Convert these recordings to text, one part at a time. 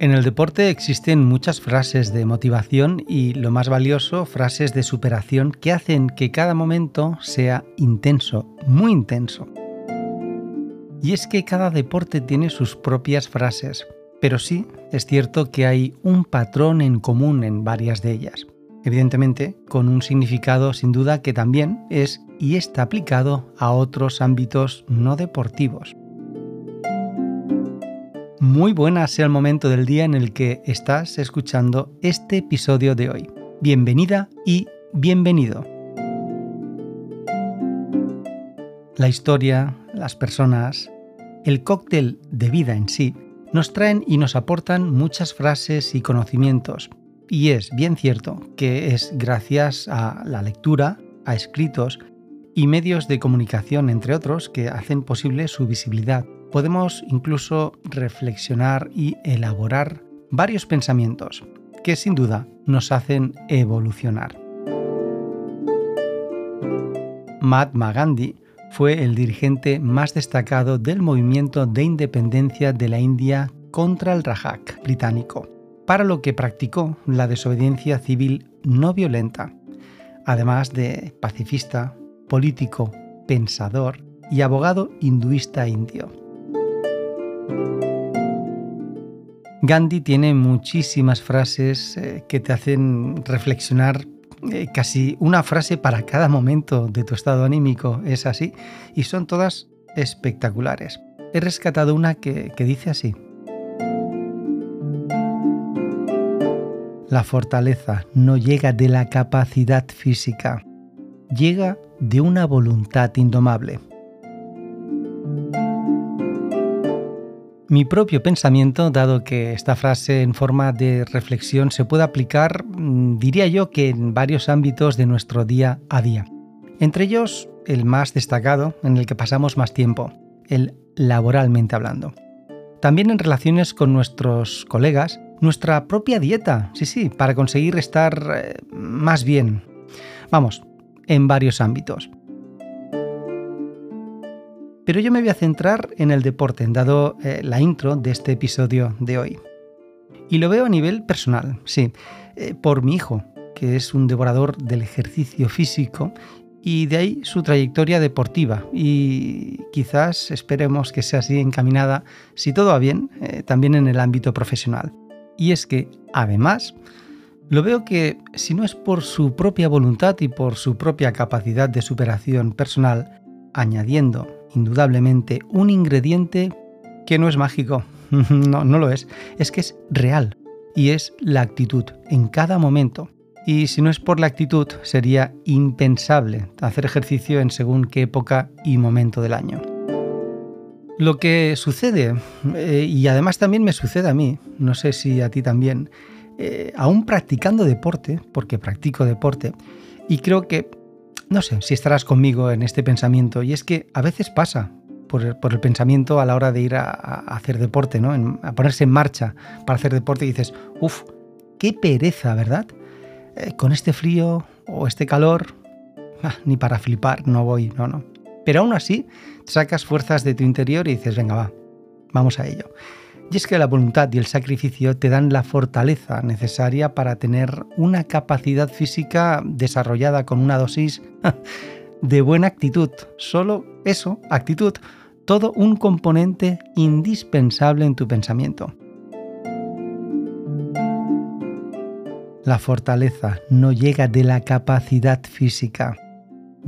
En el deporte existen muchas frases de motivación y, lo más valioso, frases de superación que hacen que cada momento sea intenso, muy intenso. Y es que cada deporte tiene sus propias frases, pero sí es cierto que hay un patrón en común en varias de ellas. Evidentemente, con un significado sin duda que también es y está aplicado a otros ámbitos no deportivos muy buena sea el momento del día en el que estás escuchando este episodio de hoy. Bienvenida y bienvenido. La historia, las personas, el cóctel de vida en sí nos traen y nos aportan muchas frases y conocimientos. Y es bien cierto que es gracias a la lectura, a escritos y medios de comunicación, entre otros, que hacen posible su visibilidad podemos incluso reflexionar y elaborar varios pensamientos que sin duda nos hacen evolucionar. Mahatma Gandhi fue el dirigente más destacado del movimiento de independencia de la India contra el Rajak británico, para lo que practicó la desobediencia civil no violenta, además de pacifista, político, pensador y abogado hinduista indio. Gandhi tiene muchísimas frases eh, que te hacen reflexionar eh, casi una frase para cada momento de tu estado anímico, es así, y son todas espectaculares. He rescatado una que, que dice así. La fortaleza no llega de la capacidad física, llega de una voluntad indomable. Mi propio pensamiento, dado que esta frase en forma de reflexión se puede aplicar, mm, diría yo que en varios ámbitos de nuestro día a día. Entre ellos, el más destacado, en el que pasamos más tiempo, el laboralmente hablando. También en relaciones con nuestros colegas, nuestra propia dieta, sí, sí, para conseguir estar eh, más bien. Vamos, en varios ámbitos. Pero yo me voy a centrar en el deporte, dado eh, la intro de este episodio de hoy. Y lo veo a nivel personal, sí, eh, por mi hijo, que es un devorador del ejercicio físico y de ahí su trayectoria deportiva y quizás esperemos que sea así encaminada, si todo va bien, eh, también en el ámbito profesional. Y es que, además, lo veo que si no es por su propia voluntad y por su propia capacidad de superación personal, añadiendo indudablemente un ingrediente que no es mágico, no, no lo es, es que es real y es la actitud en cada momento. Y si no es por la actitud, sería impensable hacer ejercicio en según qué época y momento del año. Lo que sucede, eh, y además también me sucede a mí, no sé si a ti también, eh, aún practicando deporte, porque practico deporte, y creo que no sé si estarás conmigo en este pensamiento, y es que a veces pasa por el, pensamiento a la hora de ir a, hacer deporte, ¿no? a ponerse en marcha para hacer deporte y dices, uff, qué pereza, ¿verdad? Eh, con este frío o este calor, ah, ni para flipar, no voy, no, no. Pero aún así, sacas fuerzas de tu interior y dices, venga, va, vamos a ello. Y es que la voluntad y el sacrificio te dan la fortaleza necesaria para tener una capacidad física desarrollada con una dosis de buena actitud. Solo eso, actitud, todo un componente indispensable en tu pensamiento. La fortaleza no llega de la capacidad física,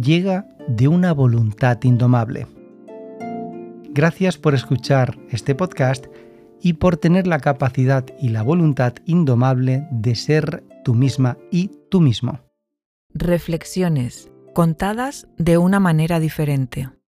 llega de una voluntad indomable. Gracias por escuchar este podcast y por tener la capacidad y la voluntad indomable de ser tú misma y tú mismo. Reflexiones contadas de una manera diferente.